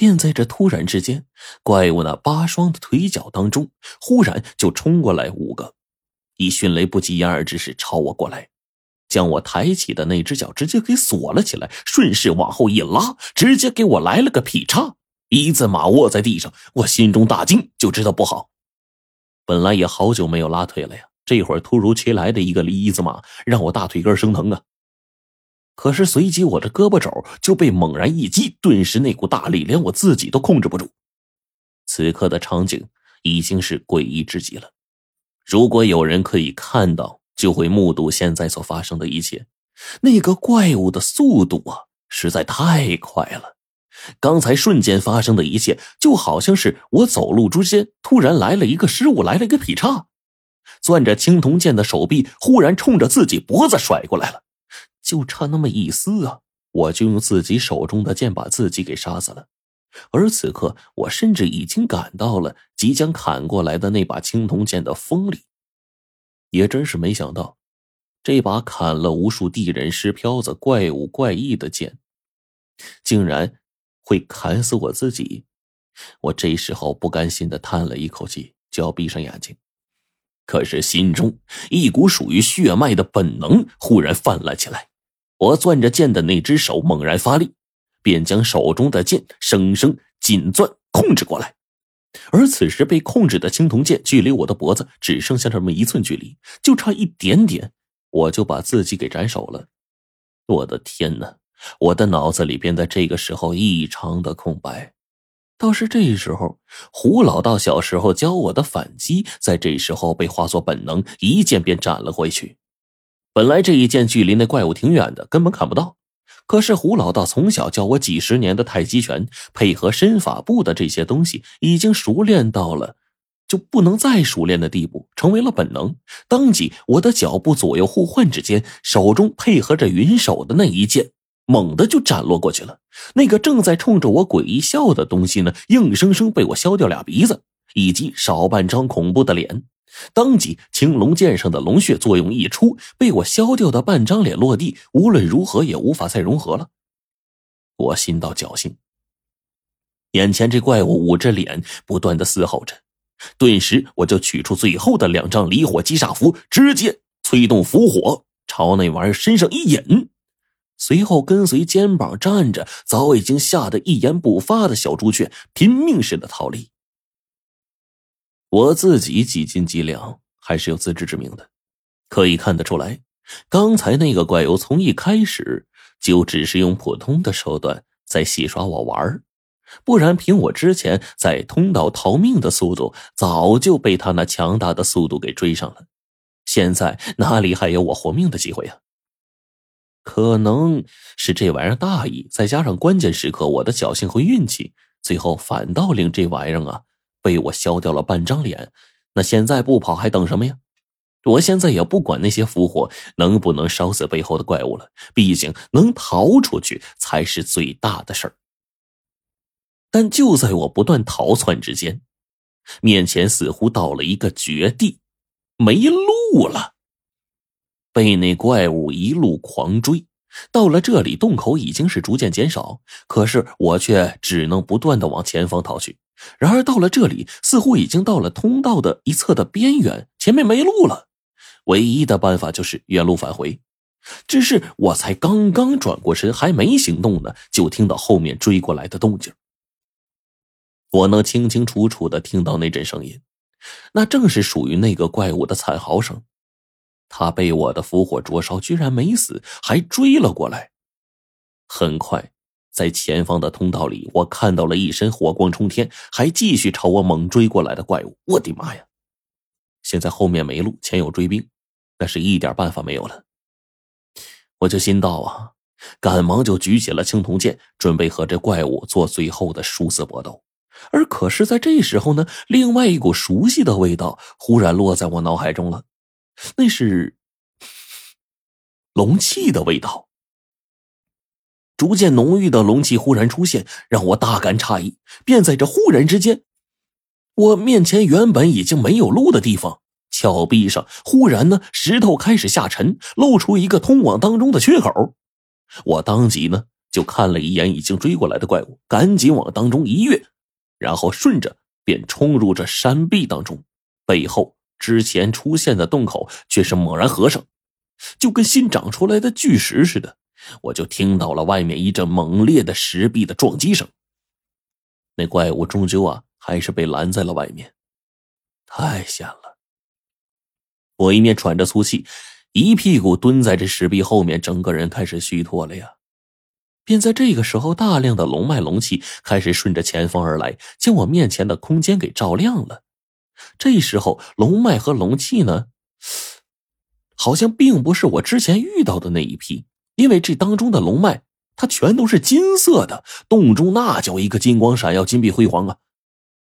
便在这突然之间，怪物那八双的腿脚当中，忽然就冲过来五个，以迅雷不及掩耳之势朝我过来，将我抬起的那只脚直接给锁了起来，顺势往后一拉，直接给我来了个劈叉，一字马卧在地上。我心中大惊，就知道不好。本来也好久没有拉腿了呀，这会儿突如其来的一个一字马，让我大腿根生疼啊。可是随即我的胳膊肘就被猛然一击，顿时那股大力连我自己都控制不住。此刻的场景已经是诡异至极了。如果有人可以看到，就会目睹现在所发生的一切。那个怪物的速度啊，实在太快了。刚才瞬间发生的一切，就好像是我走路之间突然来了一个失误，来了一个劈叉，攥着青铜剑的手臂忽然冲着自己脖子甩过来了。就差那么一丝啊，我就用自己手中的剑把自己给杀死了。而此刻，我甚至已经感到了即将砍过来的那把青铜剑的锋利。也真是没想到，这把砍了无数地人尸漂子、怪物怪异的剑，竟然会砍死我自己。我这时候不甘心的叹了一口气，就要闭上眼睛。可是心中一股属于血脉的本能忽然泛滥起来。我攥着剑的那只手猛然发力，便将手中的剑生生紧攥控制过来。而此时被控制的青铜剑距离我的脖子只剩下这么一寸距离，就差一点点，我就把自己给斩首了。我的天哪！我的脑子里边在这个时候异常的空白。倒是这时候，胡老道小时候教我的反击，在这时候被化作本能，一剑便斩了回去。本来这一剑距离那怪物挺远的，根本砍不到。可是胡老道从小教我几十年的太极拳，配合身法步的这些东西，已经熟练到了就不能再熟练的地步，成为了本能。当即，我的脚步左右互换之间，手中配合着云手的那一剑，猛地就斩落过去了。那个正在冲着我诡异笑的东西呢，硬生生被我削掉俩鼻子，以及少半张恐怖的脸。当即，青龙剑上的龙血作用一出，被我削掉的半张脸落地，无论如何也无法再融合了。我心道侥幸。眼前这怪物捂着脸，不断的嘶吼着，顿时我就取出最后的两张离火击煞符，直接催动符火朝那玩意儿身上一引，随后跟随肩膀站着早已经吓得一言不发的小朱雀，拼命似的逃离。我自己几斤几两，还是有自知之明的，可以看得出来，刚才那个怪物从一开始就只是用普通的手段在戏耍我玩儿不然凭我之前在通道逃命的速度，早就被他那强大的速度给追上了，现在哪里还有我活命的机会啊？可能是这玩意儿大意，再加上关键时刻我的侥幸和运气，最后反倒令这玩意儿啊。被我削掉了半张脸，那现在不跑还等什么呀？我现在也不管那些符火能不能烧死背后的怪物了，毕竟能逃出去才是最大的事儿。但就在我不断逃窜之间，面前似乎到了一个绝地，没路了。被那怪物一路狂追，到了这里，洞口已经是逐渐减少，可是我却只能不断的往前方逃去。然而到了这里，似乎已经到了通道的一侧的边缘，前面没路了。唯一的办法就是原路返回。只是我才刚刚转过身，还没行动呢，就听到后面追过来的动静。我能清清楚楚的听到那阵声音，那正是属于那个怪物的惨嚎声。他被我的符火灼烧，居然没死，还追了过来。很快。在前方的通道里，我看到了一身火光冲天，还继续朝我猛追过来的怪物。我的妈呀！现在后面没路，前有追兵，那是一点办法没有了。我就心道啊，赶忙就举起了青铜剑，准备和这怪物做最后的殊死搏斗。而可是，在这时候呢，另外一股熟悉的味道忽然落在我脑海中了，那是 龙气的味道。逐渐浓郁的龙气忽然出现，让我大感诧异。便在这忽然之间，我面前原本已经没有路的地方，峭壁上忽然呢，石头开始下沉，露出一个通往当中的缺口。我当即呢，就看了一眼已经追过来的怪物，赶紧往当中一跃，然后顺着便冲入这山壁当中。背后之前出现的洞口却是猛然合上，就跟新长出来的巨石似的。我就听到了外面一阵猛烈的石壁的撞击声。那怪物终究啊，还是被拦在了外面。太险了！我一面喘着粗气，一屁股蹲在这石壁后面，整个人开始虚脱了呀。便在这个时候，大量的龙脉龙气开始顺着前方而来，将我面前的空间给照亮了。这时候，龙脉和龙气呢，好像并不是我之前遇到的那一批。因为这当中的龙脉，它全都是金色的，洞中那叫一个金光闪耀、金碧辉煌啊！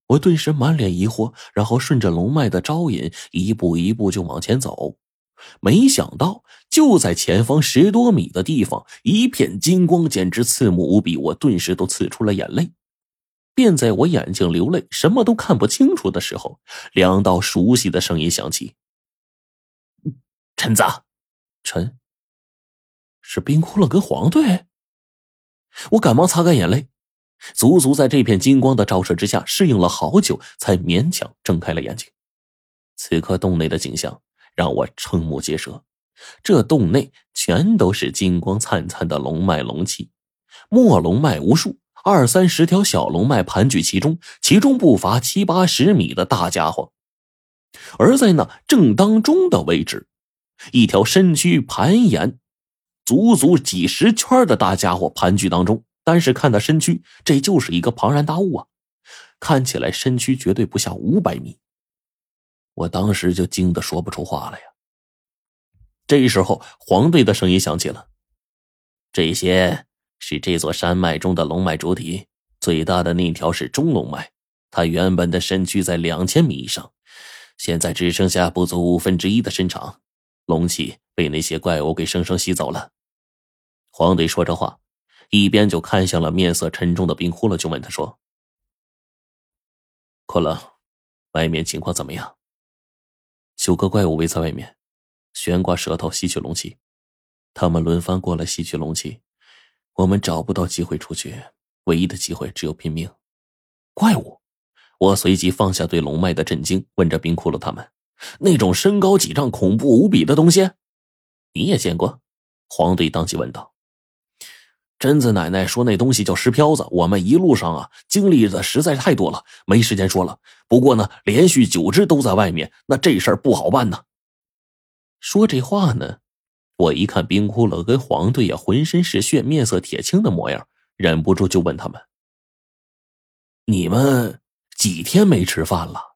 我顿时满脸疑惑，然后顺着龙脉的招引，一步一步就往前走。没想到，就在前方十多米的地方，一片金光，简直刺目无比。我顿时都刺出了眼泪。便在我眼睛流泪、什么都看不清楚的时候，两道熟悉的声音响起：“陈子，陈。”是冰窟窿跟黄队，我赶忙擦干眼泪，足足在这片金光的照射之下适应了好久，才勉强睁开了眼睛。此刻洞内的景象让我瞠目结舌，这洞内全都是金光灿灿的龙脉龙气，墨龙脉无数，二三十条小龙脉盘踞其中，其中不乏七八十米的大家伙。而在那正当中的位置，一条身躯盘延。足足几十圈的大家伙盘踞当中，但是看他身躯，这就是一个庞然大物啊！看起来身躯绝对不下五百米。我当时就惊得说不出话来呀。这时候，黄队的声音响起了：“这些是这座山脉中的龙脉主体，最大的那条是中龙脉，它原本的身躯在两千米以上，现在只剩下不足五分之一的身长，龙气被那些怪物给生生吸走了。”黄队说着话，一边就看向了面色沉重的冰窟窿，就问他说：“窟窿，外面情况怎么样？”九个怪物围在外面，悬挂舌头吸取龙气，他们轮番过来吸取龙气，我们找不到机会出去，唯一的机会只有拼命。怪物，我随即放下对龙脉的震惊，问着冰窟窿他们：“那种身高几丈、恐怖无比的东西，你也见过？”黄队当即问道。贞子奶奶说：“那东西叫石漂子。”我们一路上啊，经历的实在太多了，没时间说了。不过呢，连续九只都在外面，那这事儿不好办呢。说这话呢，我一看冰窟窿跟黄队也浑身是血、面色铁青的模样，忍不住就问他们：“你们几天没吃饭了？”